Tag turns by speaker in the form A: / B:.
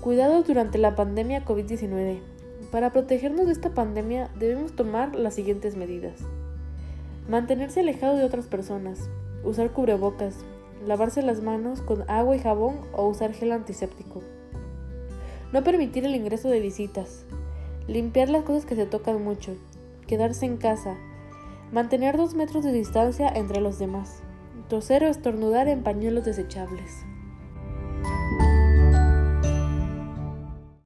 A: Cuidados durante la pandemia COVID-19. Para protegernos de esta pandemia debemos tomar las siguientes medidas. Mantenerse alejado de otras personas, usar cubrebocas, lavarse las manos con agua y jabón o usar gel antiséptico. No permitir el ingreso de visitas, limpiar las cosas que se tocan mucho, quedarse en casa, mantener dos metros de distancia entre los demás, toser o estornudar en pañuelos desechables.